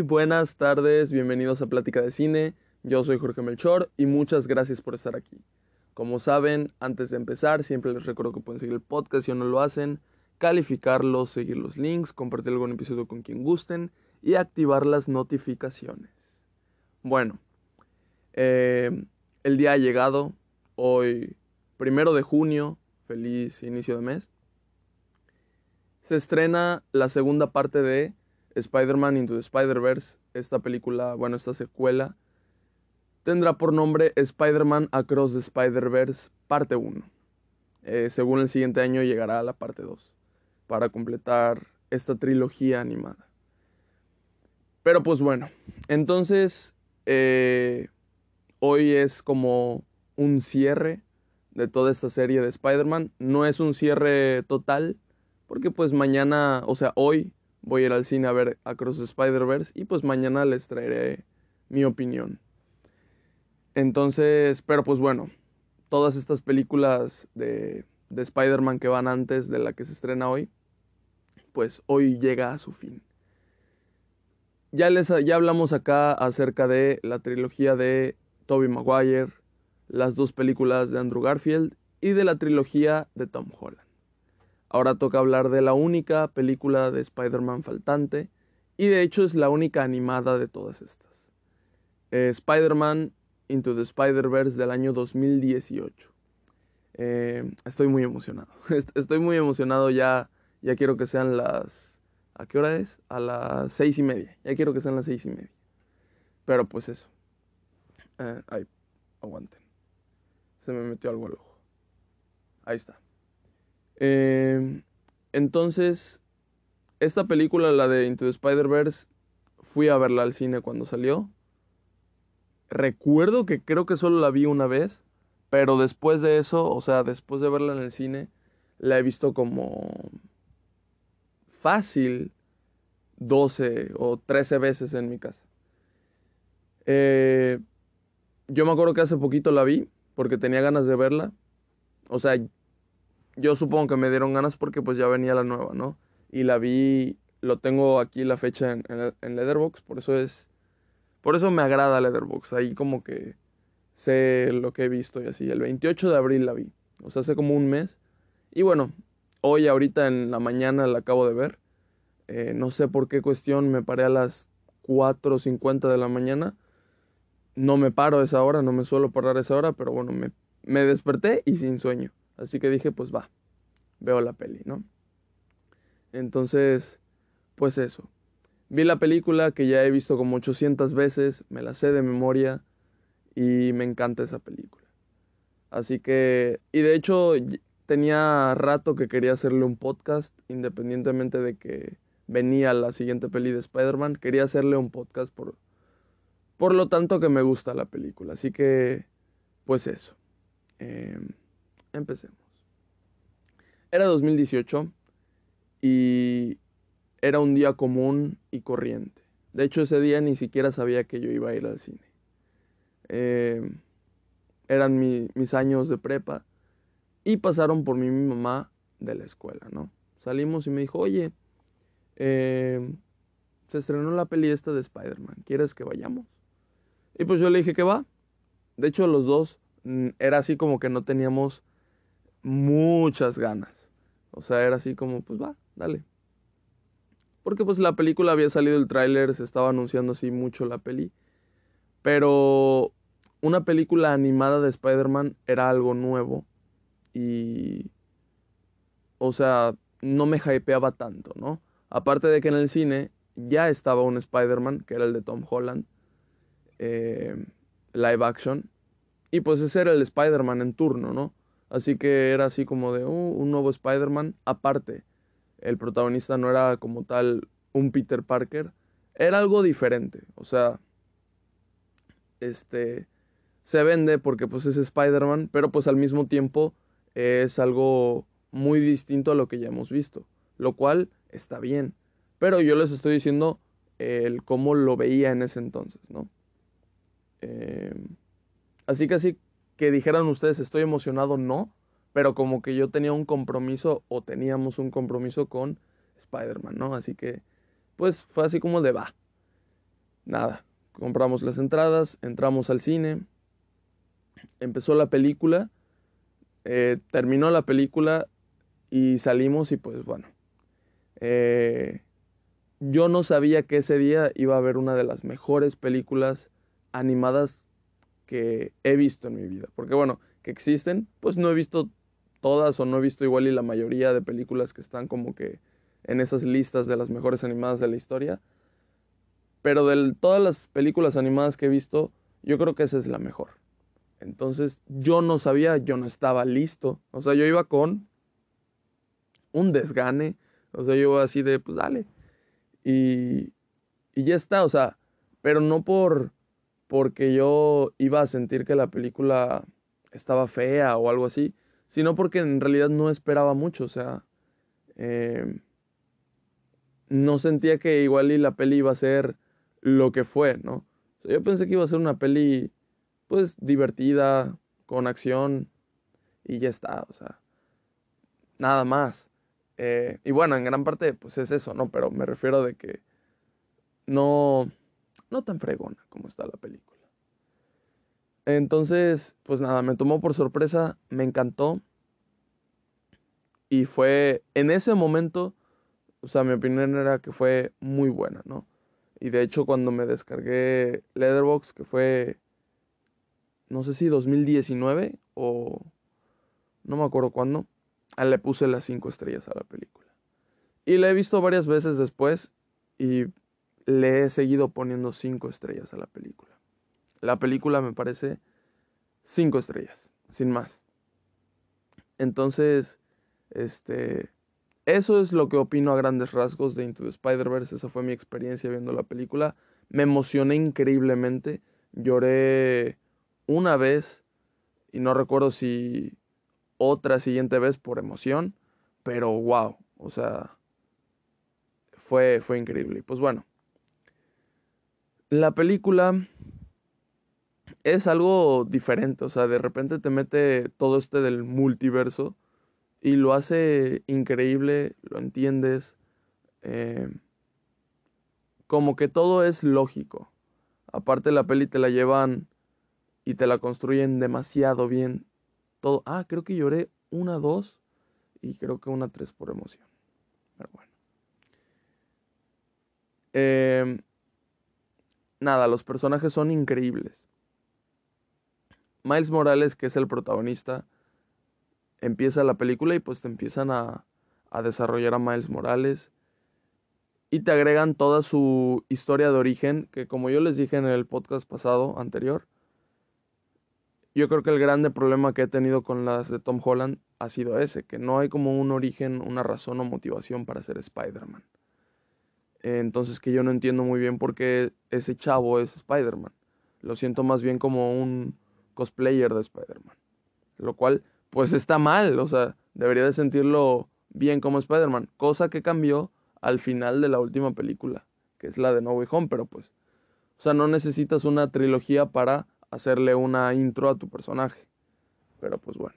Buenas tardes, bienvenidos a Plática de Cine. Yo soy Jorge Melchor y muchas gracias por estar aquí. Como saben, antes de empezar, siempre les recuerdo que pueden seguir el podcast si no lo hacen, calificarlo, seguir los links, compartir algún episodio con quien gusten y activar las notificaciones. Bueno, eh, el día ha llegado, hoy primero de junio, feliz inicio de mes. Se estrena la segunda parte de Spider-Man Into the Spider-Verse, esta película, bueno, esta secuela, tendrá por nombre Spider-Man Across the Spider-Verse parte 1. Eh, según el siguiente año llegará a la parte 2, para completar esta trilogía animada. Pero pues bueno, entonces eh, hoy es como un cierre de toda esta serie de Spider-Man. No es un cierre total, porque pues mañana, o sea, hoy voy a ir al cine a ver Across Spider-Verse y pues mañana les traeré mi opinión. Entonces, pero pues bueno, todas estas películas de, de Spider-Man que van antes de la que se estrena hoy, pues hoy llega a su fin. Ya, les, ya hablamos acá acerca de la trilogía de Tobey Maguire, las dos películas de Andrew Garfield y de la trilogía de Tom Holland. Ahora toca hablar de la única película de Spider-Man faltante y de hecho es la única animada de todas estas. Eh, Spider-Man Into the Spider-Verse del año 2018. Eh, estoy muy emocionado. Estoy muy emocionado ya. Ya quiero que sean las... ¿A qué hora es? A las seis y media. Ya quiero que sean las seis y media. Pero pues eso. Eh, ay, aguanten. Se me metió algo al ojo. Ahí está. Eh, entonces, esta película, la de Into the Spider-Verse, fui a verla al cine cuando salió. Recuerdo que creo que solo la vi una vez, pero después de eso, o sea, después de verla en el cine, la he visto como fácil 12 o 13 veces en mi casa. Eh, yo me acuerdo que hace poquito la vi porque tenía ganas de verla. O sea, yo supongo que me dieron ganas porque pues ya venía la nueva, ¿no? Y la vi, lo tengo aquí la fecha en, en, Leatherbox, por eso es, por eso me agrada Leatherbox, ahí como que sé lo que he visto y así. El 28 de abril la vi, o sea, hace como un mes. Y bueno, hoy ahorita en la mañana la acabo de ver. Eh, no sé por qué cuestión me paré a las 4.50 de la mañana. No me paro esa hora, no me suelo parar esa hora, pero bueno, me, me desperté y sin sueño. Así que dije, pues va, veo la peli, ¿no? Entonces, pues eso. Vi la película que ya he visto como 800 veces, me la sé de memoria y me encanta esa película. Así que, y de hecho tenía rato que quería hacerle un podcast, independientemente de que venía la siguiente peli de Spider-Man, quería hacerle un podcast por, por lo tanto que me gusta la película. Así que, pues eso. Eh, Empecemos. Era 2018 y era un día común y corriente. De hecho, ese día ni siquiera sabía que yo iba a ir al cine. Eh, eran mis años de prepa y pasaron por mí mi mamá de la escuela, ¿no? Salimos y me dijo, oye, eh, se estrenó la peli esta de Spider-Man, ¿quieres que vayamos? Y pues yo le dije que va. De hecho, los dos mm, era así como que no teníamos muchas ganas. O sea, era así como, pues va, dale. Porque pues la película había salido el tráiler, se estaba anunciando así mucho la peli. Pero una película animada de Spider-Man era algo nuevo. Y... O sea, no me hypeaba tanto, ¿no? Aparte de que en el cine ya estaba un Spider-Man, que era el de Tom Holland. Eh, live action. Y pues ese era el Spider-Man en turno, ¿no? Así que era así como de uh, un nuevo Spider-Man. Aparte, el protagonista no era como tal un Peter Parker. Era algo diferente. O sea, este se vende porque pues es Spider-Man, pero pues al mismo tiempo es algo muy distinto a lo que ya hemos visto. Lo cual está bien. Pero yo les estoy diciendo el cómo lo veía en ese entonces, ¿no? Eh, así que así que dijeran ustedes estoy emocionado, no, pero como que yo tenía un compromiso o teníamos un compromiso con Spider-Man, ¿no? Así que, pues fue así como de va. nada, compramos las entradas, entramos al cine, empezó la película, eh, terminó la película y salimos y pues bueno, eh, yo no sabía que ese día iba a haber una de las mejores películas animadas que he visto en mi vida. Porque bueno, que existen, pues no he visto todas o no he visto igual y la mayoría de películas que están como que en esas listas de las mejores animadas de la historia. Pero de todas las películas animadas que he visto, yo creo que esa es la mejor. Entonces yo no sabía, yo no estaba listo. O sea, yo iba con un desgane. O sea, yo iba así de, pues dale. Y, y ya está, o sea, pero no por porque yo iba a sentir que la película estaba fea o algo así, sino porque en realidad no esperaba mucho, o sea, eh, no sentía que igual y la peli iba a ser lo que fue, ¿no? yo pensé que iba a ser una peli, pues, divertida, con acción, y ya está, o sea, nada más. Eh, y bueno, en gran parte, pues es eso, ¿no? Pero me refiero de que no, no tan fregona como está la película. Entonces, pues nada, me tomó por sorpresa, me encantó. Y fue, en ese momento, o sea, mi opinión era que fue muy buena, ¿no? Y de hecho, cuando me descargué Leatherbox, que fue, no sé si 2019 o no me acuerdo cuándo, ah, le puse las cinco estrellas a la película. Y la he visto varias veces después y le he seguido poniendo cinco estrellas a la película. La película me parece cinco estrellas, sin más. Entonces, este, eso es lo que opino a grandes rasgos de Into the Spider-Verse. Esa fue mi experiencia viendo la película. Me emocioné increíblemente. Lloré una vez y no recuerdo si otra siguiente vez por emoción, pero wow, o sea, fue, fue increíble. Pues bueno, la película es algo diferente, o sea, de repente te mete todo este del multiverso y lo hace increíble, lo entiendes, eh, como que todo es lógico. Aparte la peli te la llevan y te la construyen demasiado bien. Todo, ah, creo que lloré una, dos y creo que una, tres por emoción. Pero bueno. Eh, nada, los personajes son increíbles. Miles Morales, que es el protagonista, empieza la película y pues te empiezan a, a desarrollar a Miles Morales y te agregan toda su historia de origen, que como yo les dije en el podcast pasado anterior, yo creo que el grande problema que he tenido con las de Tom Holland ha sido ese, que no hay como un origen, una razón o motivación para ser Spider-Man. Entonces que yo no entiendo muy bien por qué ese chavo es Spider-Man. Lo siento más bien como un cosplayer de Spider-Man. Lo cual, pues está mal, o sea, debería de sentirlo bien como Spider-Man. Cosa que cambió al final de la última película, que es la de No Way Home, pero pues, o sea, no necesitas una trilogía para hacerle una intro a tu personaje. Pero pues bueno.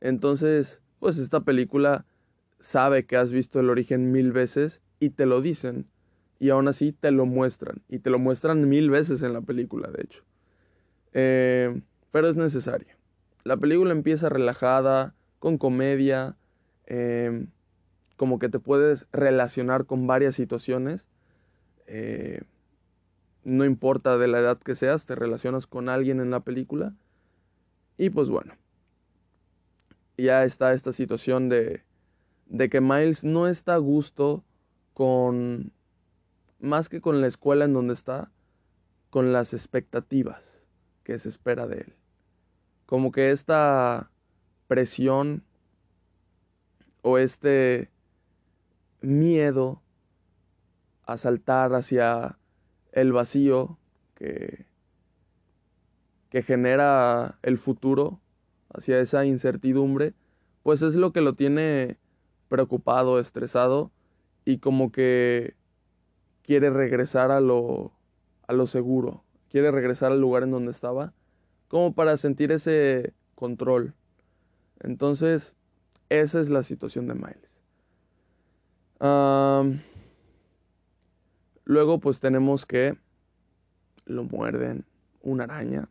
Entonces, pues esta película sabe que has visto el origen mil veces y te lo dicen. Y aún así te lo muestran. Y te lo muestran mil veces en la película, de hecho. Eh, pero es necesario. La película empieza relajada, con comedia, eh, como que te puedes relacionar con varias situaciones. Eh, no importa de la edad que seas, te relacionas con alguien en la película. Y pues bueno, ya está esta situación de, de que Miles no está a gusto con, más que con la escuela en donde está, con las expectativas que se espera de él. Como que esta presión o este miedo a saltar hacia el vacío que, que genera el futuro, hacia esa incertidumbre, pues es lo que lo tiene preocupado, estresado y como que quiere regresar a lo, a lo seguro, quiere regresar al lugar en donde estaba, como para sentir ese control. Entonces, esa es la situación de Miles. Luego pues tenemos que lo muerden una araña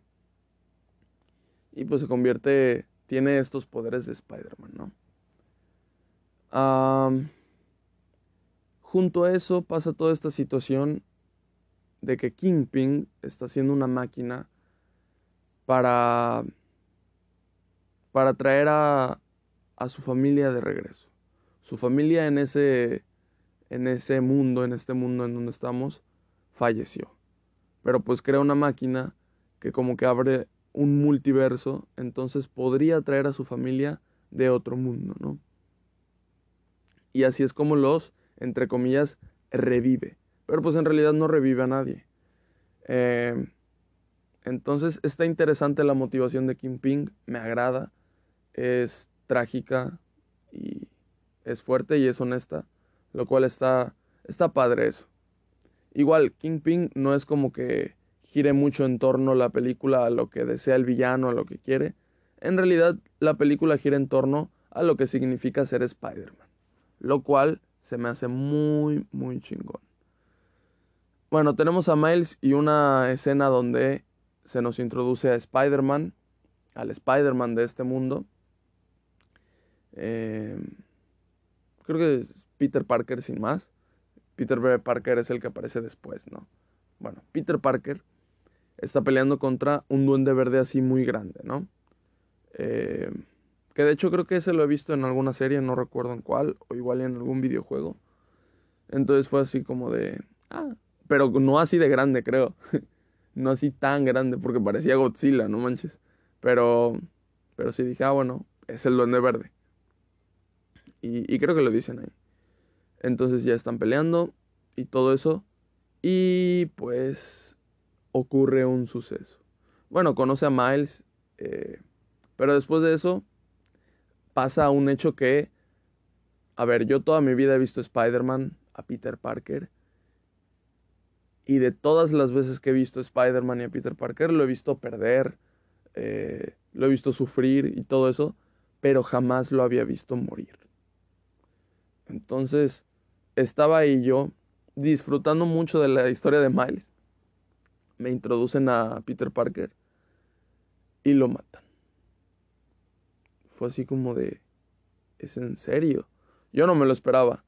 y pues se convierte, tiene estos poderes de Spider-Man, ¿no? Junto a eso pasa toda esta situación de que Kingpin está haciendo una máquina para, para traer a, a su familia de regreso. Su familia en ese, en ese mundo, en este mundo en donde estamos, falleció. Pero pues crea una máquina que como que abre un multiverso, entonces podría traer a su familia de otro mundo, ¿no? Y así es como los, entre comillas, revive. Pero pues en realidad no revive a nadie. Em, entonces está interesante la motivación de Kim Ping, me agrada, es trágica y es fuerte y es honesta, lo cual está, está padre eso. Igual, Kingpin no es como que gire mucho en torno a la película a lo que desea el villano, a lo que quiere. En realidad, la película gira en torno a lo que significa ser Spider-Man. Lo cual se me hace muy, muy chingón. Bueno, tenemos a Miles y una escena donde se nos introduce a Spider-Man, al Spider-Man de este mundo. Eh, creo que es Peter Parker sin más. Peter Parker es el que aparece después, ¿no? Bueno, Peter Parker está peleando contra un duende verde así muy grande, ¿no? Eh, que de hecho creo que ese lo he visto en alguna serie, no recuerdo en cuál, o igual en algún videojuego. Entonces fue así como de... Ah, pero no así de grande, creo. no así tan grande, porque parecía Godzilla, no manches. Pero, pero sí dije, ah, bueno, es el duende verde. Y, creo que lo dicen ahí. Entonces ya están peleando y todo eso. Y pues ocurre un suceso. Bueno, conoce a Miles, eh, pero después de eso pasa un hecho que, a ver, yo toda mi vida he visto Spider-Man, a Peter Parker, y de todas las veces que he visto Spider-Man y a Peter Parker, lo he visto perder, eh, lo he visto sufrir y todo eso, pero jamás lo había visto morir. Entonces, estaba ahí yo disfrutando mucho de la historia de Miles me introducen a Peter Parker y lo matan. Fue así como de, ¿es en serio? Yo no me lo esperaba.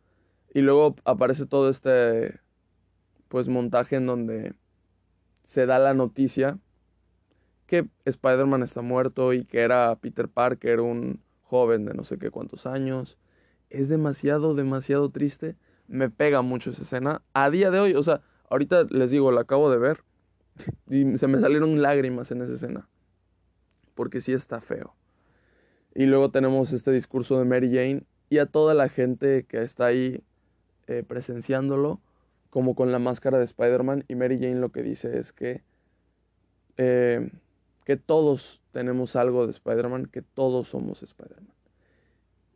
Y luego aparece todo este, pues, montaje en donde se da la noticia que Spider-Man está muerto y que era Peter Parker, un joven de no sé qué cuántos años. Es demasiado, demasiado triste. Me pega mucho esa escena. A día de hoy, o sea, ahorita les digo, la acabo de ver. Y se me salieron lágrimas en esa escena. Porque sí está feo. Y luego tenemos este discurso de Mary Jane y a toda la gente que está ahí eh, presenciándolo, como con la máscara de Spider-Man. Y Mary Jane lo que dice es que, eh, que todos tenemos algo de Spider-Man, que todos somos Spider-Man.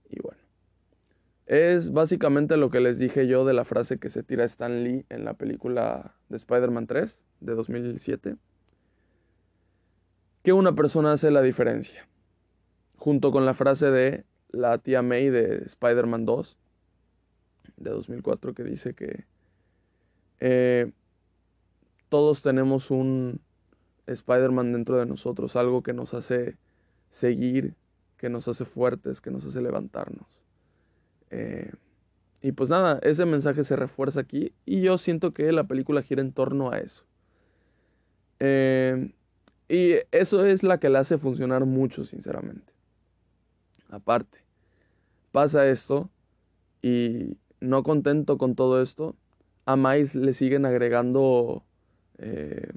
Y bueno, es básicamente lo que les dije yo de la frase que se tira Stan Lee en la película de Spider-Man 3 de 2007, que una persona hace la diferencia, junto con la frase de la tía May de Spider-Man 2 de 2004 que dice que eh, todos tenemos un Spider-Man dentro de nosotros, algo que nos hace seguir, que nos hace fuertes, que nos hace levantarnos. Eh, y pues nada, ese mensaje se refuerza aquí y yo siento que la película gira en torno a eso. Eh, y eso es la que la hace funcionar mucho, sinceramente. Aparte, pasa esto y no contento con todo esto, a Miles le siguen agregando eh,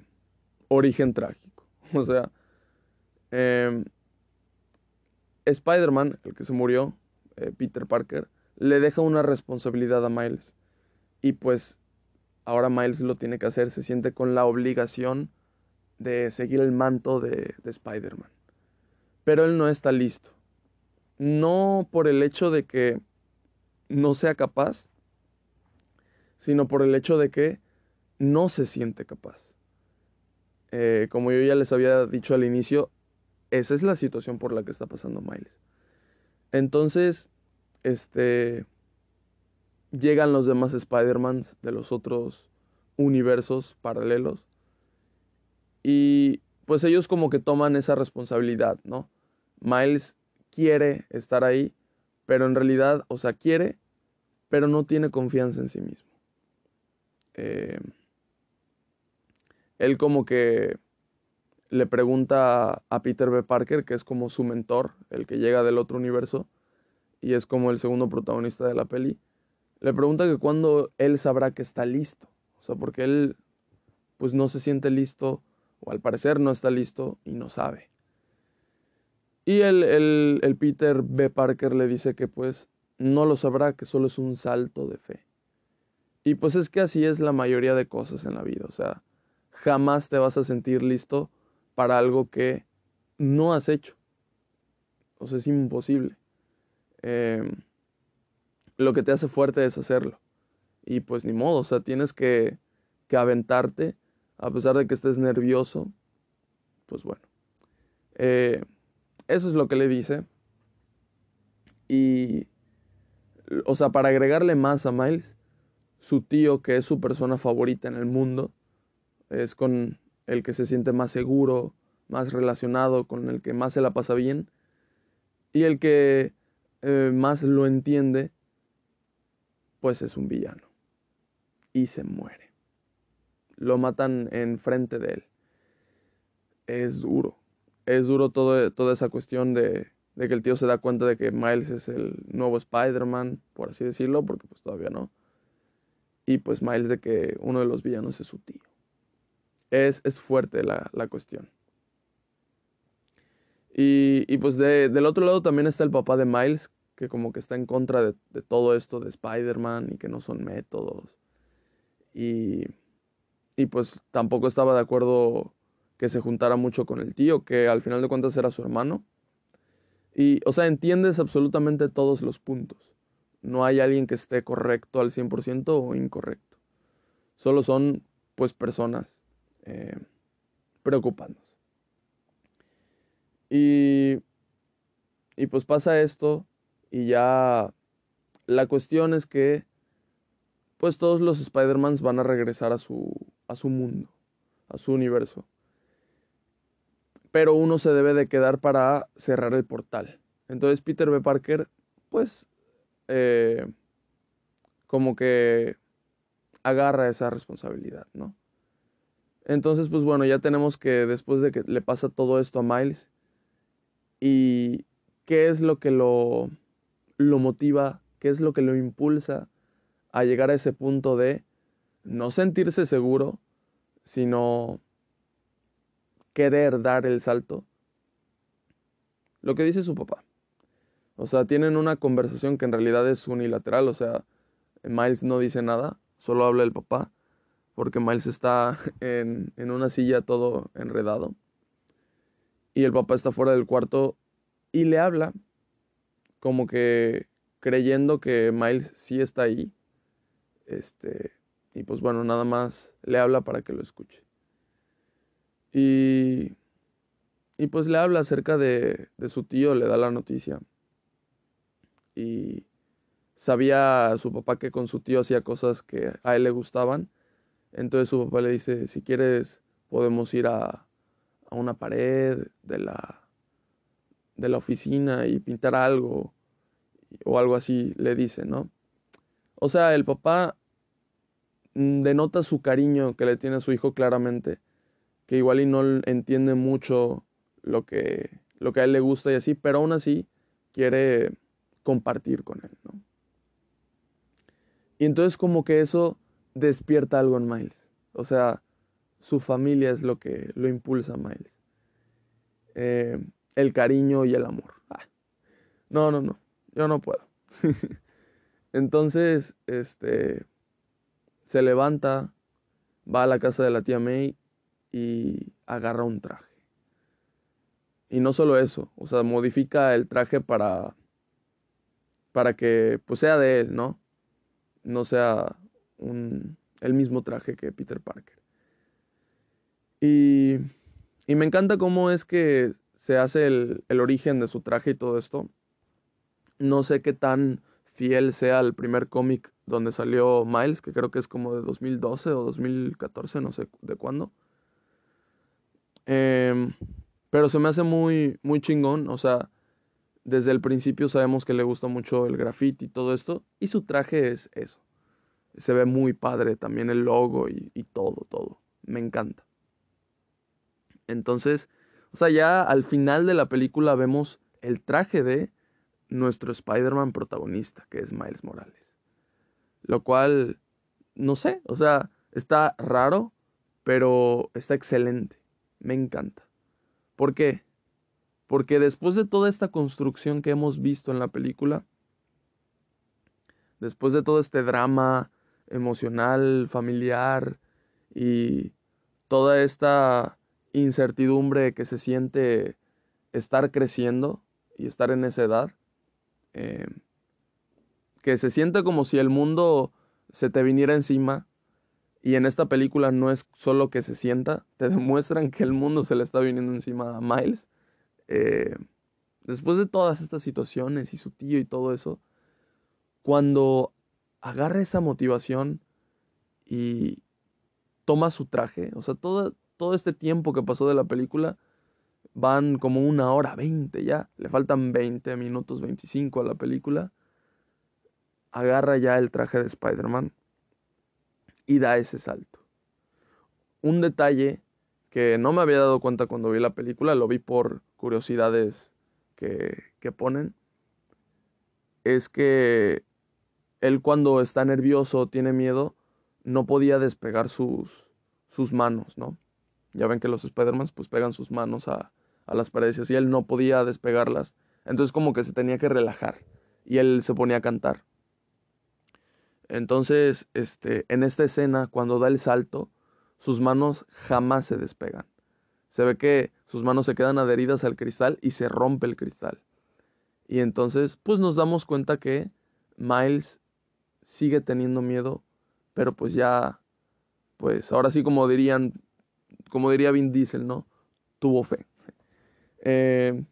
origen trágico. O sea, em, Spider-Man, el que se murió, eh, Peter Parker, le deja una responsabilidad a Miles. Y pues ahora Miles lo tiene que hacer, se siente con la obligación de seguir el manto de, Spider-Man. Pero él no está listo. No por el hecho de que no sea capaz, sino por el hecho de que no se siente capaz. Eh, como yo ya les había dicho al inicio, esa es la situación por la que está pasando Miles. Entonces, este, llegan los demás Spider-Mans de los otros universos paralelos. Y pues ellos como que toman esa responsabilidad, ¿no? Miles quiere estar ahí, pero en realidad, o sea, quiere, pero no tiene confianza en sí mismo. Eh, él como que le pregunta a Peter B. Parker, que es como su mentor, el que llega del otro universo, y es como el segundo protagonista de la peli, le pregunta que cuándo él sabrá que está listo. O sea, porque él pues no se siente listo, o al parecer no está listo y no sabe. Y el, el, el Peter B. Parker le dice que pues no lo sabrá, que solo es un salto de fe. Y pues es que así es la mayoría de cosas en la vida. O sea, jamás te vas a sentir listo para algo que no has hecho. O sea, es imposible. Em, lo que te hace fuerte es hacerlo. Y pues ni modo, o sea, tienes que, que aventarte, a pesar de que estés nervioso. Pues bueno. Eh, eso es lo que le dice. Y, o sea, para agregarle más a Miles, su tío, que es su persona favorita en el mundo, es con el que se siente más seguro, más relacionado, con el que más se la pasa bien, y el que eh, más lo entiende, pues es un villano. Y se muere. Lo matan enfrente de él. Es duro. Es duro toda esa cuestión de, de que el tío se da cuenta de que Miles es el nuevo Spider-Man, por así decirlo, porque pues todavía no. Y pues Miles de que uno de los villanos es su tío. Es, es fuerte la, la cuestión. Y, y pues de, del otro lado también está el papá de Miles, que como que está en contra de, de todo esto de Spider-Man y que no son métodos. Y, y pues tampoco estaba de acuerdo que se juntara mucho con el tío, que al final de cuentas era su hermano. Y, o sea, entiendes absolutamente todos los puntos. No hay alguien que esté correcto al 100% o incorrecto. Solo son, pues, personas eh, preocupándose. Y, y pues pasa esto y ya la cuestión es que, pues, todos los Spider-Mans van a regresar a su, a su mundo, a su universo pero uno se debe de quedar para cerrar el portal. Entonces Peter B. Parker, pues, eh, como que agarra esa responsabilidad, ¿no? Entonces, pues bueno, ya tenemos que después de que le pasa todo esto a Miles, y qué es lo que lo, lo motiva, qué es lo que lo impulsa a llegar a ese punto de no sentirse seguro, sino querer dar el salto. Lo que dice su papá. O sea, tienen una conversación que en realidad es unilateral, o sea, Miles no dice nada, solo habla el papá, porque Miles está en, en una silla todo enredado. Y el papá está fuera del cuarto y le habla, como que creyendo que Miles sí está ahí. Este, y pues bueno, nada más le habla para que lo escuche. Y, y pues le habla acerca de, de su tío, le da la noticia. Y sabía su papá que con su tío hacía cosas que a él le gustaban. Entonces su papá le dice, si quieres podemos ir a, a una pared de la, de la oficina y pintar algo o algo así, le dice, ¿no? O sea, el papá mm, denota su cariño que le tiene a su hijo claramente que igual y no entiende mucho lo que, lo que a él le gusta y así, pero aún así quiere compartir con él, ¿no? Y entonces como que eso despierta algo en Miles. O sea, su familia es lo que lo impulsa a Miles. Eh, el cariño y el amor. Ah, no, no, no, yo no puedo. entonces, este, se levanta, va a la casa de la tía May y agarra un traje. Y no solo eso, o sea, modifica el traje para para que pues sea de él, ¿no? No sea un, el mismo traje que Peter Parker. Y, y me encanta cómo es que se hace el, el origen de su traje y todo esto. No sé qué tan fiel sea el primer cómic donde salió Miles, que creo que es como de 2012 o 2014, no sé de cuándo. Em, pero se me hace muy, muy chingón, o sea, desde el principio sabemos que le gusta mucho el graffiti y todo esto, y su traje es eso. Se ve muy padre también el logo y, y todo, todo. Me encanta. Entonces, o sea, ya al final de la película vemos el traje de nuestro Spider-Man protagonista, que es Miles Morales. Lo cual, no sé, o sea, está raro, pero está excelente. Me encanta. ¿Por qué? Porque después de toda esta construcción que hemos visto en la película, después de todo este drama emocional, familiar y toda esta incertidumbre que se siente estar creciendo y estar en esa edad, eh, que se siente como si el mundo se te viniera encima. Y en esta película no es solo que se sienta, te demuestran que el mundo se le está viniendo encima a Miles. Eh, después de todas estas situaciones y su tío y todo eso, cuando agarra esa motivación y toma su traje, o sea, todo, todo este tiempo que pasó de la película, van como una hora, 20 ya, le faltan 20 minutos, 25 a la película agarra ya el traje de Spider-Man y da ese salto. Un detalle que no me había dado cuenta cuando vi la película, lo vi por curiosidades que, que ponen, es que él cuando está nervioso, tiene miedo, no podía despegar sus, sus manos, ¿no? Ya ven que los Spider-Man pues pegan sus manos a, a las paredes y él no podía despegarlas. Entonces como que se tenía que relajar y él se ponía a cantar. Entonces, este, en esta escena, cuando da el salto, sus manos jamás se despegan. Se ve que sus manos se quedan adheridas al cristal y se rompe el cristal. Y entonces, pues nos damos cuenta que Miles sigue teniendo miedo, pero pues ya, pues ahora sí como dirían, como diría Vin Diesel, ¿no? Tuvo fe. Eh,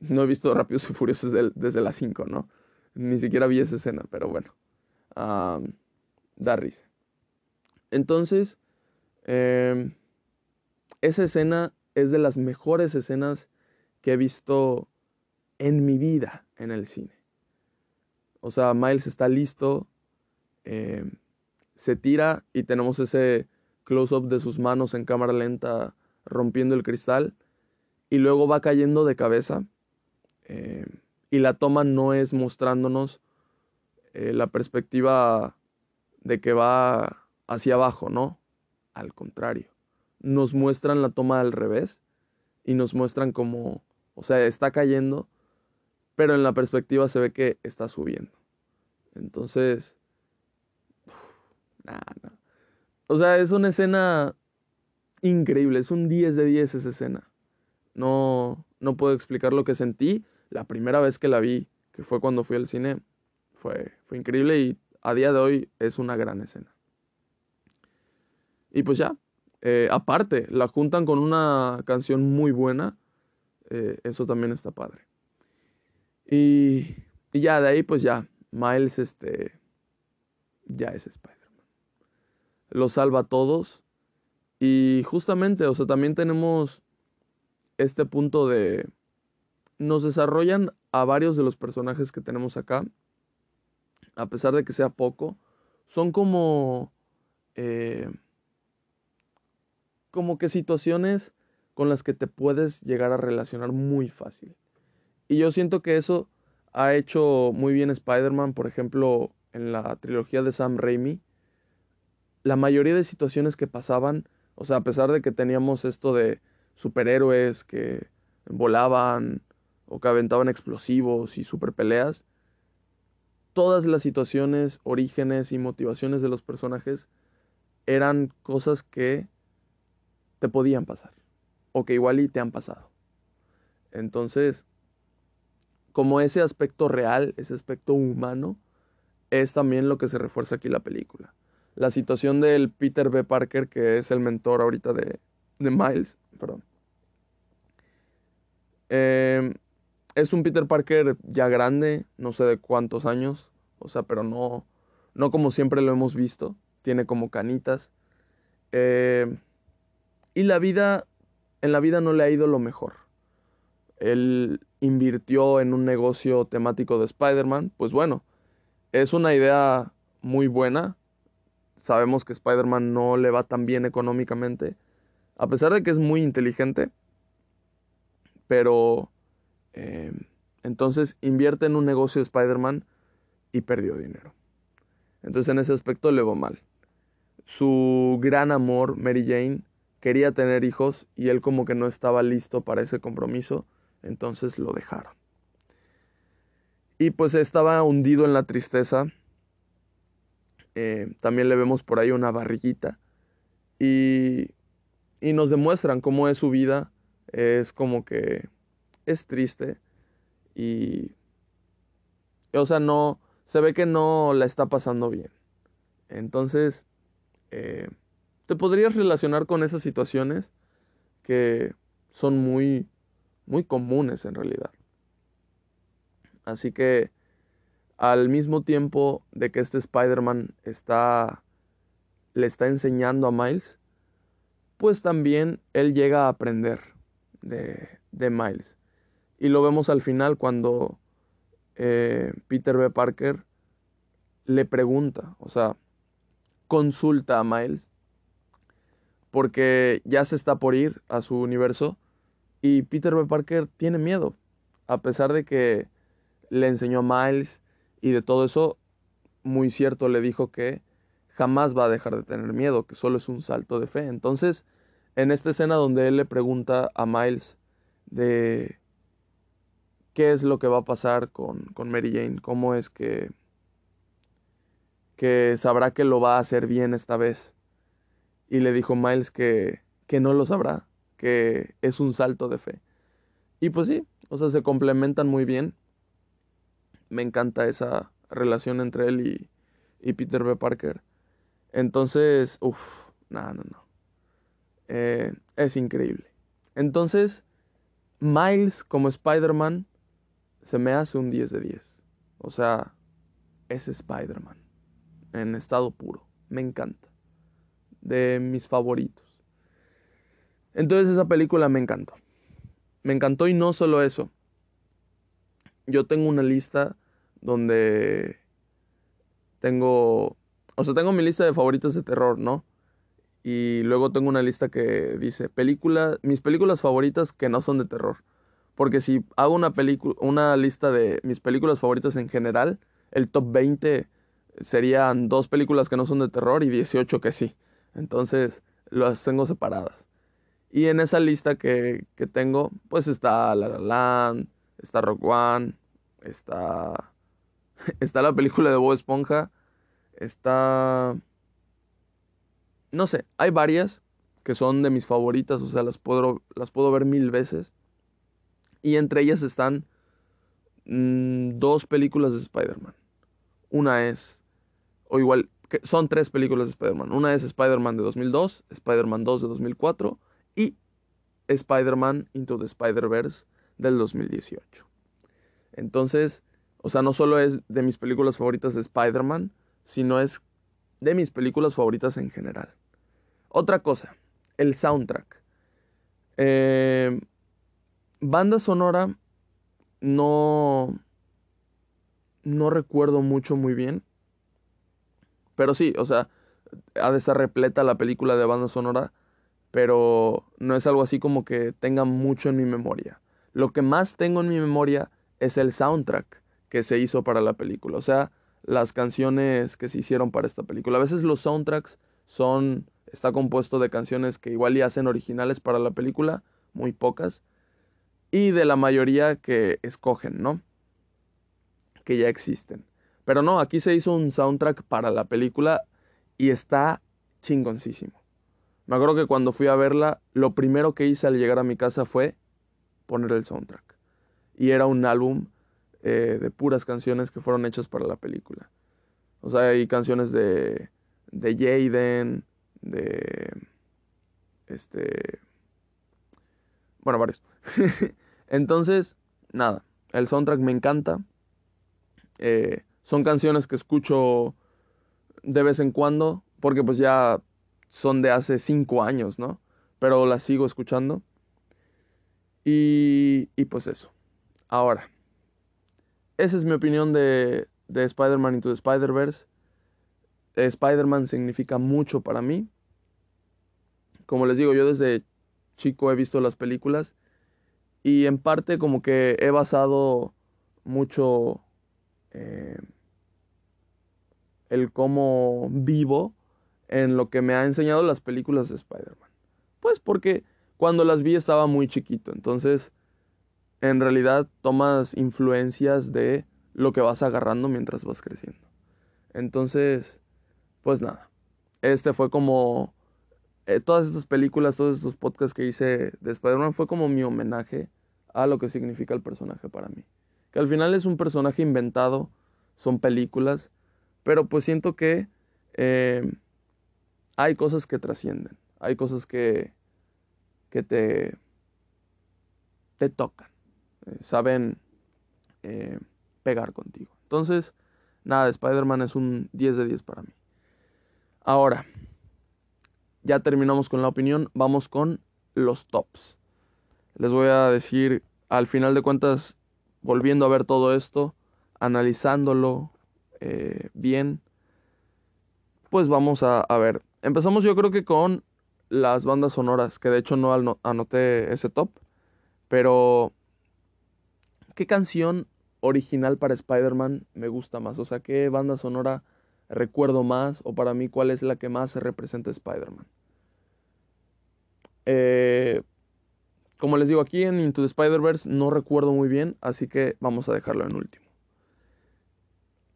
no he visto Rápidos y Furiosos desde, desde las 5, ¿no? Ni siquiera vi esa escena, pero bueno da risa. Entonces, em, esa escena es de las mejores escenas que he visto en mi vida en el cine. O sea, Miles está listo, em, se tira y tenemos ese close-up de sus manos en cámara lenta rompiendo el cristal y luego va cayendo de cabeza em, y la toma no es mostrándonos eh, la perspectiva de que va hacia abajo, ¿no? Al contrario, nos muestran la toma al revés y nos muestran como, o sea, está cayendo, pero en la perspectiva se ve que está subiendo. Entonces, O sea, es una escena increíble, es un 10 de 10 esa escena. No, no puedo explicar lo que sentí la primera vez que la vi, que fue cuando fui al cine. Fue, fue increíble y a día de hoy es una gran escena. Y pues ya, eh, aparte, la juntan con una canción muy buena. Eh, eso también está padre. Y, y, ya, de ahí pues ya, Miles este, ya es Spider-Man. Lo salva a todos. Y justamente, o sea, también tenemos este punto de... Nos desarrollan a varios de los personajes que tenemos acá a pesar de que sea poco, son como, eh, como que situaciones con las que te puedes llegar a relacionar muy fácil. Y yo siento que eso ha hecho muy bien Spider-Man, por ejemplo, en la trilogía de Sam Raimi. La mayoría de situaciones que pasaban, o sea, a pesar de que teníamos esto de superhéroes que volaban o que aventaban explosivos y super peleas, todas las situaciones, orígenes y motivaciones de los personajes eran cosas que te podían pasar o que igual y te han pasado. Entonces, como ese aspecto real, ese aspecto humano, es también lo que se refuerza aquí la película. La situación del Peter B. Parker, que es el mentor ahorita de, de Miles, perdón. Eh, es un Peter Parker ya grande, no sé de cuántos años, o sea, pero no, no como siempre lo hemos visto, tiene como canitas. Eh, y la vida, en la vida no le ha ido lo mejor. Él invirtió en un negocio temático de Spider-Man, pues bueno, es una idea muy buena. Sabemos que Spider-Man no le va tan bien económicamente, a pesar de que es muy inteligente, pero eh, entonces invierte en un negocio de Spider-Man y perdió dinero. Entonces en ese aspecto le va mal. Su gran amor, Mary Jane, quería tener hijos y él como que no estaba listo para ese compromiso, entonces lo dejaron. Y pues estaba hundido en la tristeza. Eh, también le vemos por ahí una barriguita. Y, y nos demuestran cómo es su vida. Es como que es triste. Y... O sea, no... Se ve que no la está pasando bien. Entonces... Eh, te podrías relacionar con esas situaciones que son muy, muy comunes en realidad. Así que al mismo tiempo de que este Spider-Man está, le está enseñando a Miles, pues también él llega a aprender de, de Miles. Y lo vemos al final cuando eh, Peter B. Parker le pregunta, o sea, consulta a Miles porque ya se está por ir a su universo y Peter B. Parker tiene miedo, a pesar de que le enseñó a Miles y de todo eso, muy cierto le dijo que jamás va a dejar de tener miedo, que solo es un salto de fe. Entonces, en esta escena donde él le pregunta a Miles de qué es lo que va a pasar con, con Mary Jane, cómo es que, que sabrá que lo va a hacer bien esta vez y le dijo Miles que, que no lo sabrá, que es un salto de fe. Y pues sí, o sea, se complementan muy bien. Me encanta esa relación entre él y, Peter B. Parker. Entonces, uff, no, no, no. Eh, es increíble. Entonces, Miles como Spider-Man se me hace un 10 de 10. O sea, es Spider-Man en estado puro. Me encanta de mis favoritos. Entonces esa película me encantó. Me encantó y no solo eso. Yo tengo una lista donde tengo, o sea, tengo mi lista de favoritos de terror, ¿no? Y luego tengo una lista que dice películas, mis películas favoritas que no son de terror. Porque si hago una una lista de mis películas favoritas en general, el top 20 serían dos películas que no son de terror y 18 que sí. Entonces las tengo separadas. Y en esa lista que, tengo, pues está La La Land, está Rock One, está, está la película de Bob Esponja, está... No sé, hay varias que son de mis favoritas, o sea, las puedo, las puedo ver mil veces. Y entre ellas están mm, dos películas de Spider-Man. Una es, o igual, son tres películas de Spider-Man. Una es Spider-Man de 2002, Spider-Man 2 de 2004 y Spider-Man Into the Spider-Verse del 2018. Entonces, o sea, no solo es de mis películas favoritas de Spider-Man, sino es de mis películas favoritas en general. Otra cosa, el soundtrack. Eh, banda sonora, no, no recuerdo mucho muy bien. Pero sí, o sea, ha de estar repleta la película de banda sonora, pero no es algo así como que tenga mucho en mi memoria. Lo que más tengo en mi memoria es el soundtrack que se hizo para la película, o sea, las canciones que se hicieron para esta película. A veces los soundtracks son está compuesto de canciones que igual y hacen originales para la película, muy pocas, y de la mayoría que escogen, ¿no? Que ya existen. Pero no, aquí se hizo un soundtrack para la película y está chingoncísimo. Me acuerdo que cuando fui a verla, lo primero que hice al llegar a mi casa fue poner el soundtrack. Y era un álbum eh, de puras canciones que fueron hechas para la película. O sea, hay canciones de, de Jaden, de... Este... Bueno, varios. Entonces, nada, el soundtrack me encanta. Eh, Son canciones que escucho de vez en cuando, porque pues ya son de hace cinco años, ¿no? Pero las sigo escuchando. Y, y pues eso. Ahora, esa es mi opinión de, de Spider-Man Into the Spider-Verse. Spider-Man significa mucho para mí. Como les digo, yo desde chico he visto las películas y en parte como que he basado mucho eh, el cómo vivo en lo que me ha enseñado las películas de Spider-Man. Pues porque cuando las vi estaba muy chiquito, entonces en realidad tomas influencias de lo que vas agarrando mientras vas creciendo. Entonces, pues nada, este fue como eh, todas estas películas, todos estos podcasts que hice de Spider-Man fue como mi homenaje a lo que significa el personaje para mí. Que al final es un personaje inventado, son películas, pero pues siento que eh, hay cosas que trascienden, hay cosas que, que te, te tocan, eh, saben pegar contigo. Entonces, nada, Spider-Man es un 10 de 10 para mí. Ahora, ya terminamos con la opinión, vamos con los tops. Les voy a decir, al final de cuentas, volviendo a ver todo esto, analizándolo eh, bien, pues vamos a, a, ver. Empezamos yo creo que con las bandas sonoras, que de hecho no anoté ese top, pero ¿qué canción original para Spider-Man me gusta más? O sea, ¿qué banda sonora recuerdo más o para mí cuál es la que más se representa Spider-Man. Eh, como les digo aquí en Into the Spider-Verse no recuerdo muy bien, así que vamos a dejarlo en último.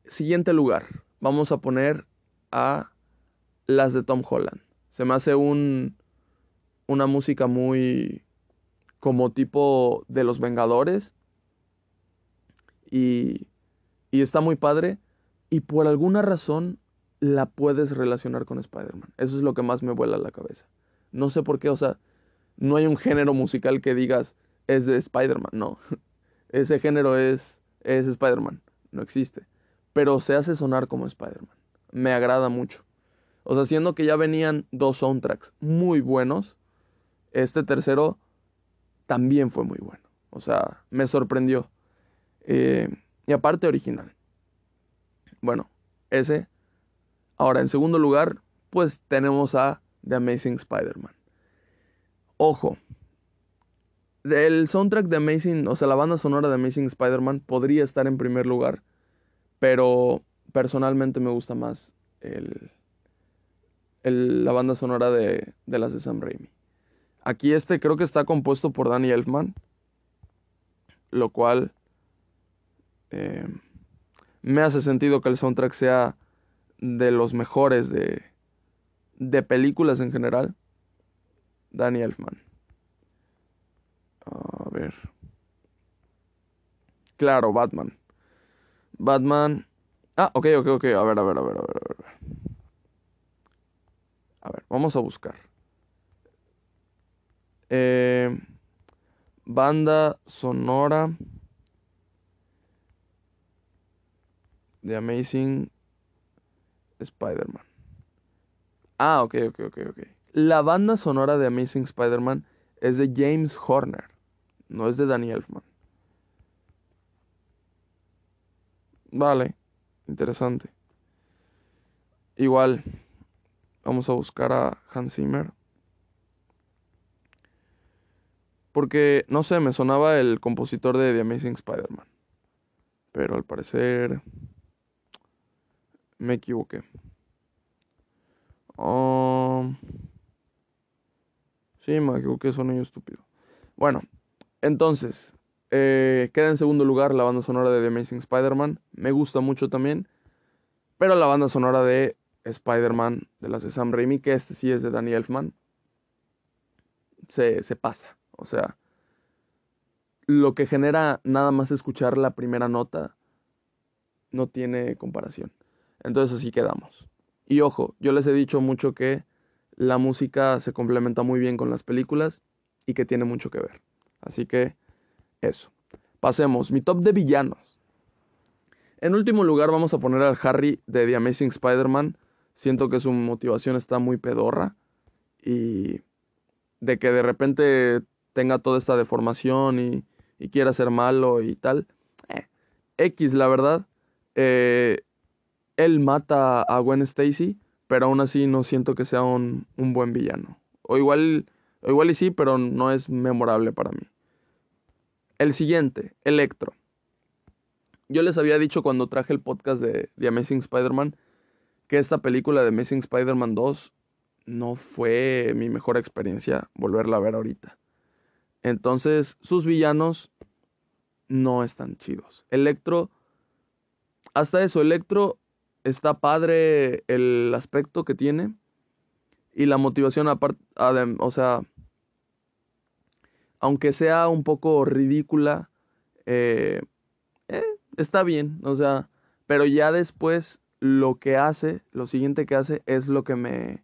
Siguiente lugar, vamos a poner a las de Tom Holland. Se me hace un una música muy como tipo de los Vengadores y, y está muy padre y por alguna razón la puedes relacionar con Spider-Man. Eso es lo que más me vuela a la cabeza. No sé por qué, o sea, no hay un género musical que digas es de Spider-Man, no. Ese género es, es Spider-Man, no existe. Pero se hace sonar como Spider-Man. Me agrada mucho. O sea, siendo que ya venían dos soundtracks muy buenos, este tercero también fue muy bueno. O sea, me sorprendió. Eh, y aparte original. Bueno, ese. Ahora, en segundo lugar, pues tenemos a The Amazing Spider-Man. Ojo, el soundtrack de Amazing, o sea, la banda sonora de Amazing Spider-Man podría estar en primer lugar, pero personalmente me gusta más el, la banda sonora de, de las de Sam Raimi. Aquí este creo que está compuesto por Danny Elfman, lo cual eh, me hace sentido que el soundtrack sea de los mejores de, de películas en general. Danny Elfman. A ver. Claro, Batman. Batman. Ah, ok, ok, ok. A ver, a ver, a ver, a ver, a ver. A ver, vamos a buscar. Eh, banda sonora. The Amazing Spider-Man. Ah, ok, ok, ok, ok. La banda sonora de Amazing Spider-Man es de James Horner, no es de Danny Elfman. Vale, interesante. Igual, vamos a buscar a Hans Zimmer. Porque, no sé, me sonaba el compositor de The Amazing Spider-Man. Pero al parecer me equivoqué. Um, sí, me equivoqué, son yo estúpido. Bueno, entonces, eh, queda en segundo lugar la banda sonora de The Amazing Spider-Man. Me gusta mucho también. Pero la banda sonora de Spider-Man, de las de Sam Raimi, que este sí es de Danny Elfman, se, se pasa. O sea, lo que genera nada más escuchar la primera nota no tiene comparación. Entonces así quedamos. Y ojo, yo les he dicho mucho que la música se complementa muy bien con las películas y que tiene mucho que ver. Así que eso. Pasemos. Mi top de villanos. En último lugar vamos a poner al Harry de The Amazing Spider-Man. Siento que su motivación está muy pedorra y de que de repente tenga toda esta deformación y, y quiera ser malo y tal. Eh, X, la verdad. Eh, él mata a Gwen Stacy, pero aún así no siento que sea un, un buen villano. O igual, o igual y sí, pero no es memorable para mí. El siguiente, Electro. Yo les había dicho cuando traje el podcast de The Amazing Spider-Man que esta película de Amazing Spider-Man 2 no fue mi mejor experiencia volverla a ver ahorita. Entonces, sus villanos no están chidos. Electro, hasta eso, Electro está padre el aspecto que tiene y la motivación aparte, o sea, aunque sea un poco ridícula, eh, eh, está bien, o sea, pero ya después lo que hace, lo siguiente que hace es lo que me,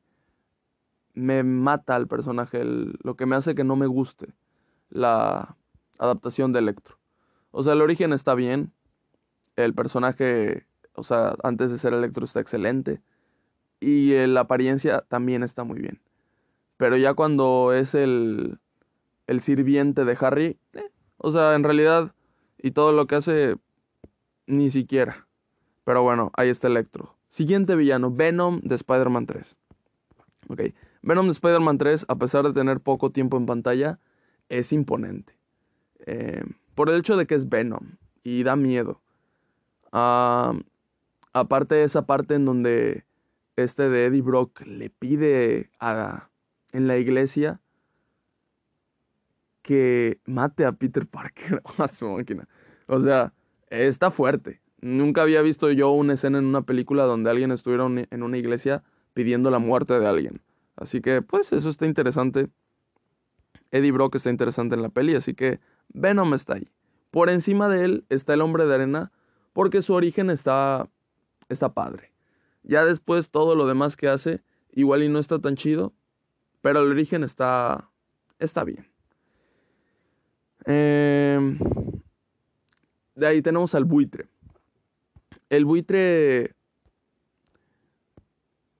me mata al personaje, lo que me hace que no me guste la adaptación de Electro. O sea, el origen está bien, el personaje, o sea, antes de ser Electro está excelente y la apariencia también está muy bien. Pero ya cuando es el, el sirviente de Harry, eh, o sea, en realidad, y todo lo que hace, ni siquiera. Pero bueno, ahí está Electro. Siguiente villano, Venom de Spider-Man 3. Ok, Venom de Spider-Man 3, a pesar de tener poco tiempo en pantalla, es imponente. Eh, por el hecho de que es Venom y da miedo. Aparte de esa parte en donde este de Eddie Brock le pide a, en la iglesia que mate a Peter Parker a su máquina. O sea, está fuerte. Nunca había visto yo una escena en una película donde alguien estuviera en una iglesia pidiendo la muerte de alguien. Así que, pues, eso está interesante. Eddie Brock está interesante en la peli, así que Venom está ahí. Por encima de él está el hombre de arena, porque su origen está, está padre. Ya después todo lo demás que hace, igual y no está tan chido, pero el origen está, está bien. Em, de ahí tenemos al buitre. El buitre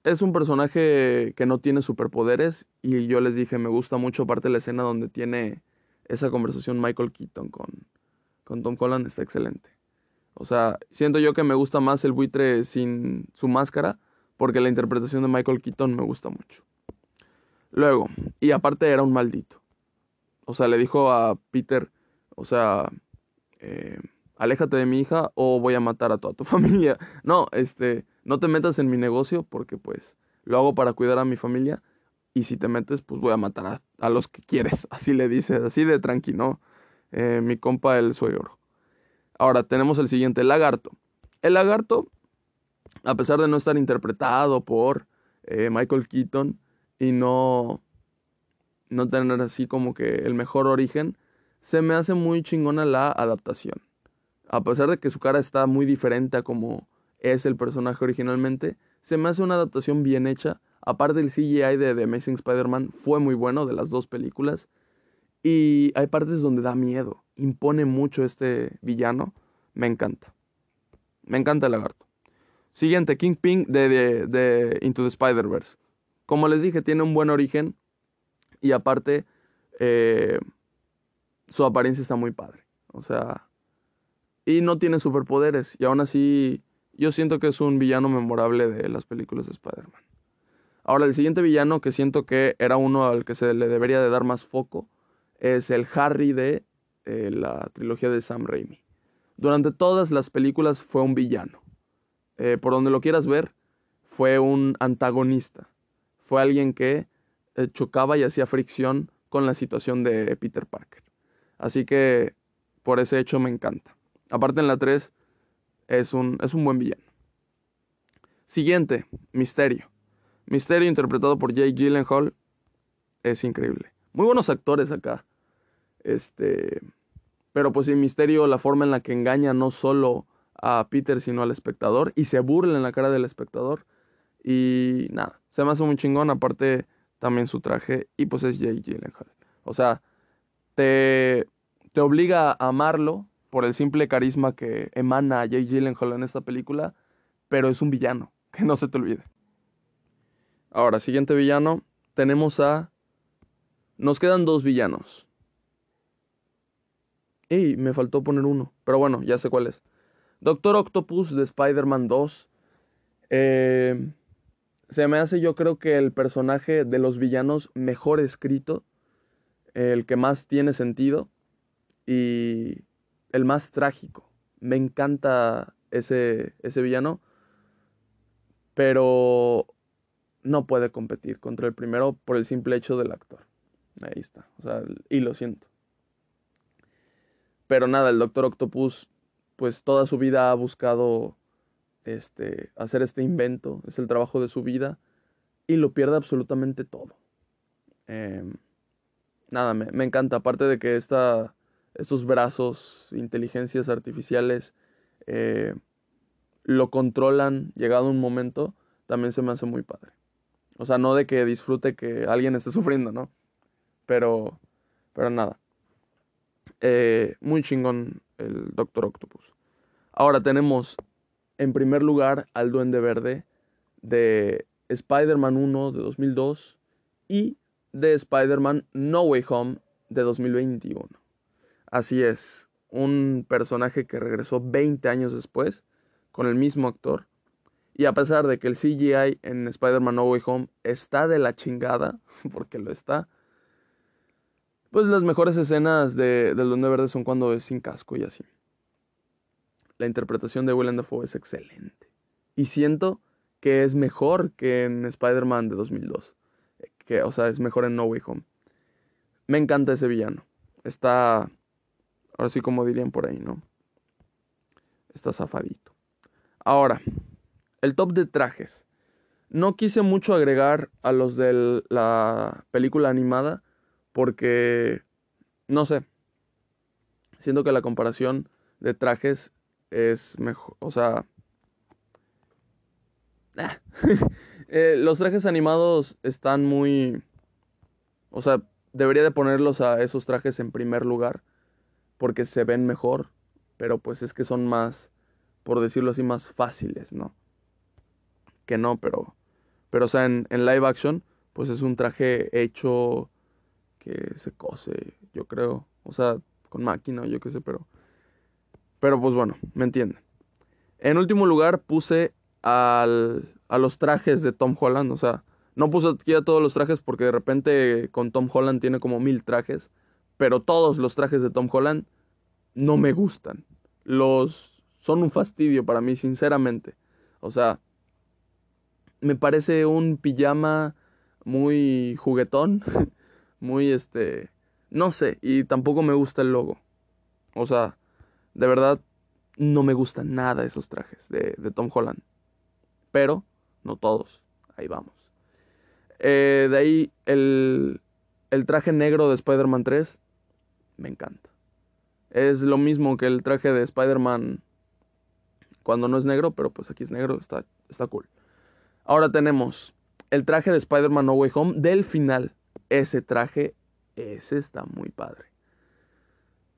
es un personaje que no tiene superpoderes y yo les dije, me gusta mucho parte de la escena donde tiene esa conversación Michael Keaton con, con Tom Holland, está excelente. O sea, siento yo que me gusta más el buitre sin su máscara porque la interpretación de Michael Keaton me gusta mucho. Luego, y aparte era un maldito. O sea, le dijo a Peter, o sea, eh, aléjate de mi hija o voy a matar a toda tu familia. No, este, no te metas en mi negocio porque pues lo hago para cuidar a mi familia y si te metes pues voy a matar a, los que quieres. Así le dice, así de tranquilo, eh, mi compa el suegro. Ahora tenemos el siguiente, lagarto. El lagarto, a pesar de no estar interpretado por eh, Michael Keaton y no, no tener así como que el mejor origen, se me hace muy chingona la adaptación a pesar de que su cara está muy diferente a como es el personaje originalmente, se me hace una adaptación bien hecha. Aparte el CGI de The Amazing Spider-Man fue muy bueno de las dos películas. Y hay partes donde da miedo. Impone mucho este villano. Me encanta. Me encanta el lagarto. Siguiente, Kingpin de, de, Into the Spider-Verse. Como les dije, tiene un buen origen. Y aparte, eh, su apariencia está muy padre. O sea, y no tiene superpoderes. Y aún así, yo siento que es un villano memorable de las películas de Spider-Man. Ahora, el siguiente villano que siento que era uno al que se le debería de dar más foco es el Harry de eh, la trilogía de Sam Raimi. Durante todas las películas fue un villano. Eh, por donde lo quieras ver, fue un antagonista. Fue alguien que eh, chocaba y hacía fricción con la situación de Peter Parker. Así que por ese hecho me encanta. Aparte en la 3 es un, es un buen villano. Siguiente, Misterio. Misterio interpretado por Jake Gyllenhaal es increíble. Muy buenos actores acá. Este, pero pues el Misterio, la forma en la que engaña no solo a Peter sino al espectador y se burla en la cara del espectador y nada, se me hace muy chingón, aparte también su traje y pues es Jake Gyllenhaal. O sea, te, te obliga a amarlo por el simple carisma que emana a Jake Gyllenhaal en esta película, pero es un villano, que no se te olvide. Ahora, siguiente villano, tenemos a... Nos quedan dos villanos. Y me faltó poner uno, pero bueno, ya sé cuál es. Doctor Octopus de Spider-Man 2. Eh, se me hace yo creo que el personaje de los villanos mejor escrito, el que más tiene sentido y el más trágico. Me encanta ese, ese villano, pero no puede competir contra el primero por el simple hecho del actor. Ahí está, o sea, y lo siento. Pero nada, el Doctor Octopus, pues toda su vida ha buscado este, hacer este invento, es el trabajo de su vida, y lo pierde absolutamente todo. Em, nada, me, me, encanta, aparte de que esta, estos brazos, inteligencias artificiales, eh, lo controlan llegado un momento, también se me hace muy padre. O sea, no de que disfrute que alguien esté sufriendo, ¿no? Pero, pero nada. Eh, muy chingón el Doctor Octopus. Ahora tenemos en primer lugar al Duende Verde de Spider-Man 1 de 2002 y de Spider-Man No Way Home de 2021. Así es, un personaje que regresó 20 años después con el mismo actor. Y a pesar de que el CGI en Spider-Man No Way Home está de la chingada, porque lo está, pues las mejores escenas de, del Duende Verde son cuando es sin casco y así. La interpretación de Willem Dafoe es excelente. Y siento que es mejor que en Spider-Man de 2002. Que, o sea, es mejor en No Way Home. Me encanta ese villano. Está, ahora sí como dirían por ahí, ¿no? Está zafadito. Ahora, el top de trajes. No quise mucho agregar a los de la película animada porque, no sé, siento que la comparación de trajes es mejor, o sea... Ah, eh, los trajes animados están muy... O sea, debería de ponerlos a esos trajes en primer lugar porque se ven mejor, pero pues es que son más, por decirlo así, más fáciles, ¿no? Que no, pero... Pero, o sea, en, en live action, pues es un traje hecho que se cose, yo creo. O sea, con máquina, yo qué sé, pero pero pues bueno, me entienden. En último lugar puse al, a los trajes de Tom Holland. O sea, no puse aquí a todos los trajes porque de repente con Tom Holland tiene como mil trajes. Pero todos los trajes de Tom Holland no me gustan. Los son un fastidio para mí, sinceramente. O sea, me parece un pijama muy juguetón. muy este. No sé. Y tampoco me gusta el logo. O sea, de verdad, no me gustan nada esos trajes de, Tom Holland. Pero, no todos. Ahí vamos. Eh, de ahí, el, el traje negro de Spider-Man 3. Me encanta. Es lo mismo que el traje de Spider-Man cuando no es negro, pero pues aquí es negro, está, está cool. Ahora tenemos el traje de Spider-Man No Way Home del final. Ese traje, ese está muy padre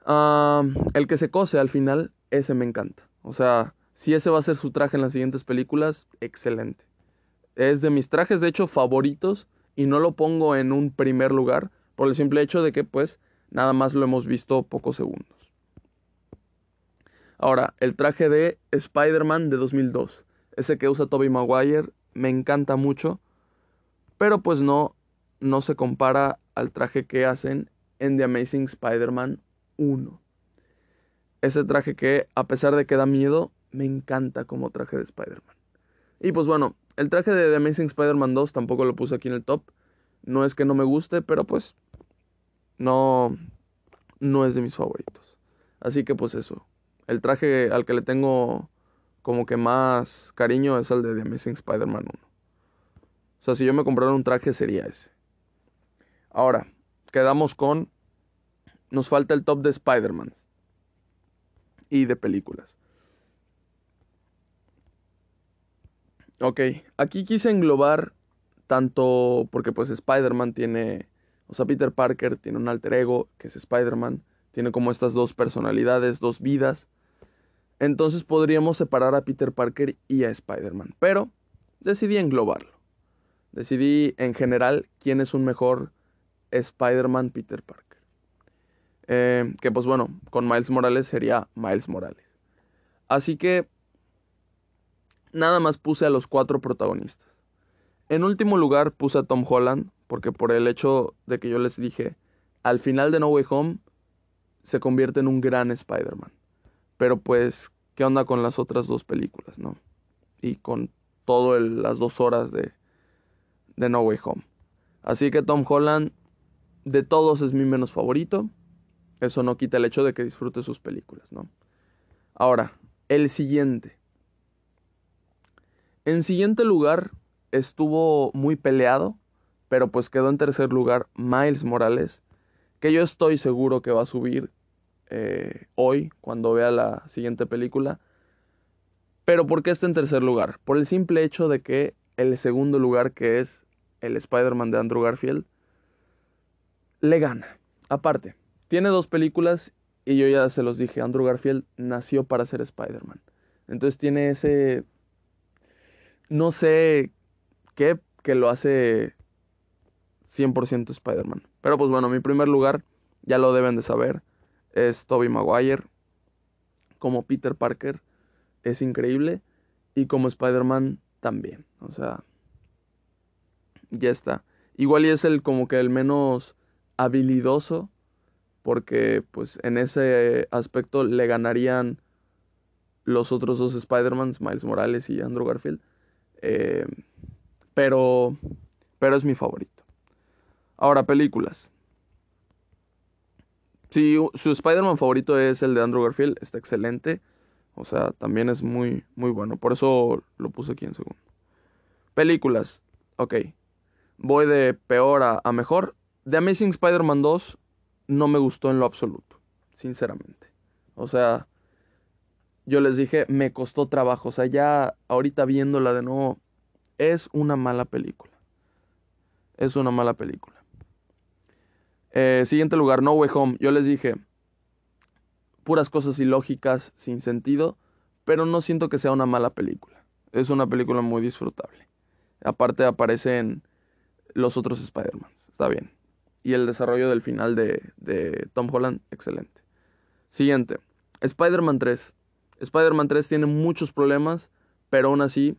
el que se cose al final, ese me encanta. O sea, si ese va a ser su traje en las siguientes películas, excelente. Es de mis trajes, de hecho, favoritos y no lo pongo en un primer lugar por el simple hecho de que, pues, nada más lo hemos visto pocos segundos. Ahora, el traje de Spider-Man de 2002. Ese que usa Tobey Maguire, me encanta mucho, pero pues no, no se compara al traje que hacen en The Amazing Spider-Man 1. Ese traje que, a pesar de que da miedo, me encanta como traje de Spider-Man. Y pues bueno, el traje de The Amazing Spider-Man 2 tampoco lo puse aquí en el top. No es que no me guste, pero pues no, no es de mis favoritos. Así que pues eso. El traje al que le tengo como que más cariño es el de The Amazing Spider-Man 1. O sea, si yo me comprara un traje sería ese. Ahora, quedamos con nos falta el top de Spider-Man y de películas. Ok, aquí quise englobar tanto porque pues Spider-Man tiene, o sea, Peter Parker tiene un alter ego que es Spider-Man, Tiene como estas dos personalidades, dos vidas. Entonces podríamos separar a Peter Parker y a Spider-Man. Pero decidí englobarlo. Decidí en general quién es un mejor Spider-Man Peter Parker. Eh, que pues bueno, con Miles Morales sería Miles Morales. Así que nada más puse a los cuatro protagonistas. En último lugar puse a Tom Holland, porque por el hecho de que yo les dije, al final de No Way Home se convierte en un gran Spider-Man. Pero pues, ¿qué onda con las otras dos películas, no? Y con todas las dos horas de, de No Way Home. Así que Tom Holland, de todos, es mi menos favorito. Eso no quita el hecho de que disfrute sus películas, ¿no? Ahora, el siguiente. En siguiente lugar estuvo muy peleado, pero pues quedó en tercer lugar Miles Morales, que yo estoy seguro que va a subir eh, hoy cuando vea la siguiente película. Pero ¿por qué está en tercer lugar? Por el simple hecho de que el segundo lugar, que es el Spider-Man de Andrew Garfield, le gana. Aparte, tiene dos películas y yo ya se los dije, Andrew Garfield nació para ser Spider-Man. Entonces tiene ese, no sé qué, que lo hace 100% Spider-Man. Pero pues bueno, mi primer lugar, ya lo deben de saber, es Tobey Maguire. Como Peter Parker es increíble y como Spider-Man también. O sea, ya está. Igual y es el como que el menos habilidoso porque pues en ese aspecto le ganarían los otros dos Spider-Mans, Miles Morales y Andrew Garfield. Eh, pero, pero es mi favorito. Ahora, películas. Si su Spider-Man favorito es el de Andrew Garfield, está excelente. O sea, también es muy, muy bueno. Por eso lo puse aquí en segundo. Películas. Ok. Voy de peor a, a mejor. The Amazing Spider-Man 2 no me gustó en lo absoluto. Sinceramente. O sea, yo les dije, me costó trabajo. O sea, ya ahorita viéndola de nuevo, es una mala película. Es una mala película. Eh, siguiente lugar, No Way Home. Yo les dije, puras cosas ilógicas, sin sentido, pero no siento que sea una mala película. Es una película muy disfrutable. Aparte aparecen los otros Spider-Man. Está bien. Y el desarrollo del final de, de Tom Holland, excelente. Siguiente, Spider-Man 3. Spider-Man 3 tiene muchos problemas, pero aún así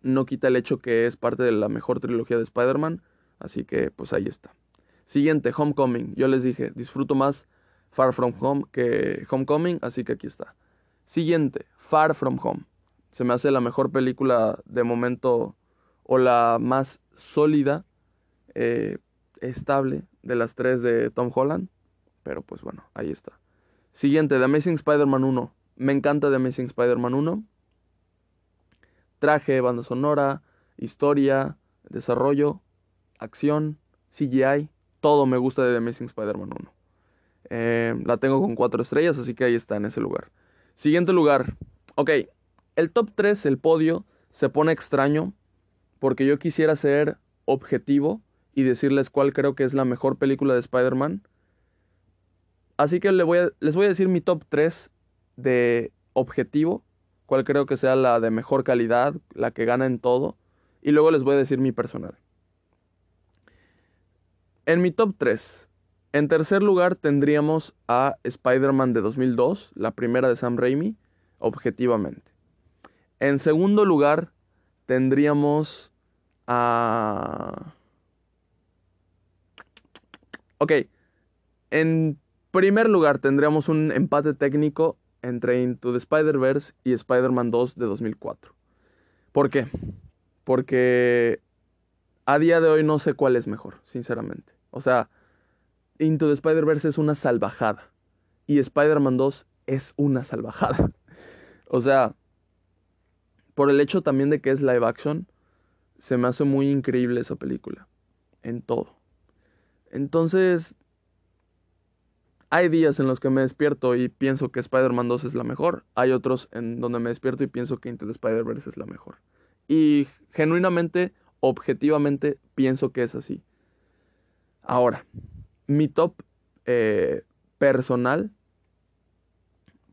no quita el hecho que es parte de la mejor trilogía de Spider-Man. Así que pues ahí está. Siguiente, Homecoming. Yo les dije, disfruto más Far From Home que Homecoming, así que aquí está. Siguiente, Far From Home. Se me hace la mejor película de momento o la más sólida, eh, estable de las tres de Tom Holland. Pero pues bueno, ahí está. Siguiente, The Amazing Spider-Man 1. Me encanta The Amazing Spider-Man 1 traje, banda sonora, historia, desarrollo, acción, CGI, todo me gusta de The Amazing Spider-Man 1. Eh, la tengo con 4 estrellas, así que ahí está en ese lugar. Siguiente lugar. Ok, el top 3, el podio, se pone extraño porque yo quisiera ser objetivo y decirles cuál creo que es la mejor película de Spider-Man. Así que les voy, a, les voy a decir mi top 3 de objetivo cuál creo que sea la de mejor calidad, la que gana en todo, y luego les voy a decir mi personal. En mi top 3, en tercer lugar tendríamos a Spider-Man de 2002, la primera de Sam Raimi, objetivamente. En segundo lugar tendríamos a... Ok, en primer lugar tendríamos un empate técnico entre Into the Spider-Verse y Spider-Man 2 de 2004. ¿Por qué? Porque a día de hoy no sé cuál es mejor, sinceramente. O sea, Into the Spider-Verse es una salvajada y Spider-Man 2 es una salvajada. o sea, por el hecho también de que es live action, se me hace muy increíble esa película. En todo. Entonces, hay días en los que me despierto y pienso que Spider-Man 2 es la mejor. Hay otros en donde me despierto y pienso que Into the Spider-Verse es la mejor. Y genuinamente, objetivamente, pienso que es así. Ahora, mi top personal,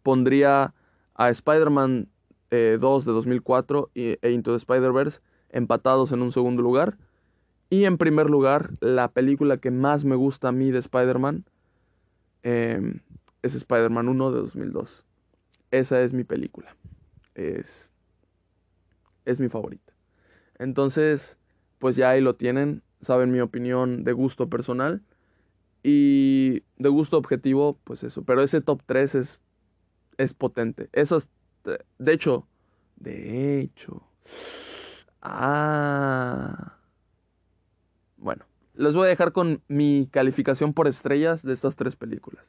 pondría a Spider-Man 2 eh, de 2004 e Into the Spider-Verse empatados en un segundo lugar. Y en primer lugar, la película que más me gusta a mí de Spider-Man em, es Spider-Man 1 de 2002. Esa es mi película. Es, es mi favorita. Entonces, pues ya ahí lo tienen. Saben mi opinión de gusto personal. Y de gusto objetivo, pues eso. Pero ese top 3 es, es potente. Esas, de hecho, de hecho. Ah. Les voy a dejar con mi calificación por estrellas de estas tres películas.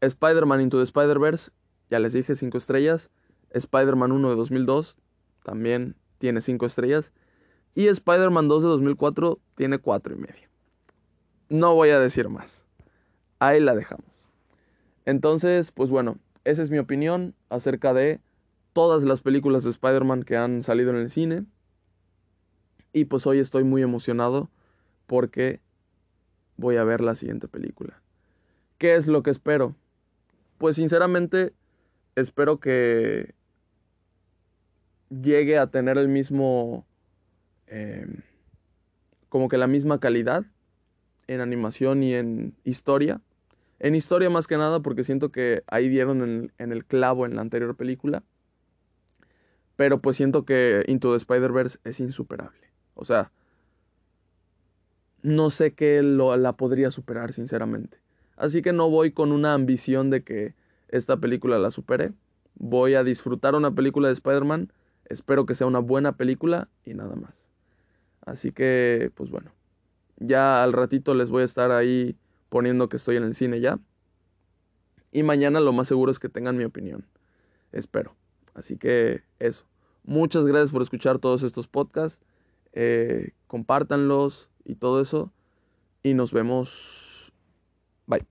Spider-Man Into the Spider-Verse, ya les dije 5 estrellas. Spider-Man 1 de 2002, también tiene 5 estrellas. Y Spider-Man 2 de 2004 tiene 4 y medio. No voy a decir más. Ahí la dejamos. Entonces, pues bueno, esa es mi opinión acerca de todas las películas de Spider-Man que han salido en el cine. Y pues hoy estoy muy emocionado porque voy a ver la siguiente película. ¿Qué es lo que espero? Pues sinceramente espero que llegue a tener el mismo, em, como que la misma calidad en animación y en historia. En historia más que nada porque siento que ahí dieron en, en el clavo en la anterior película. Pero pues siento que Into the Spider-Verse es insuperable. O sea, no sé qué lo, la podría superar, sinceramente. Así que no voy con una ambición de que esta película la supere. Voy a disfrutar una película de Spider-Man. Espero que sea una buena película y nada más. Así que, pues bueno. Ya al ratito les voy a estar ahí poniendo que estoy en el cine ya. Y mañana lo más seguro es que tengan mi opinión. Espero. Así que eso. Muchas gracias por escuchar todos estos podcasts. Eh, compártanlos y todo eso. Y nos vemos. Bye.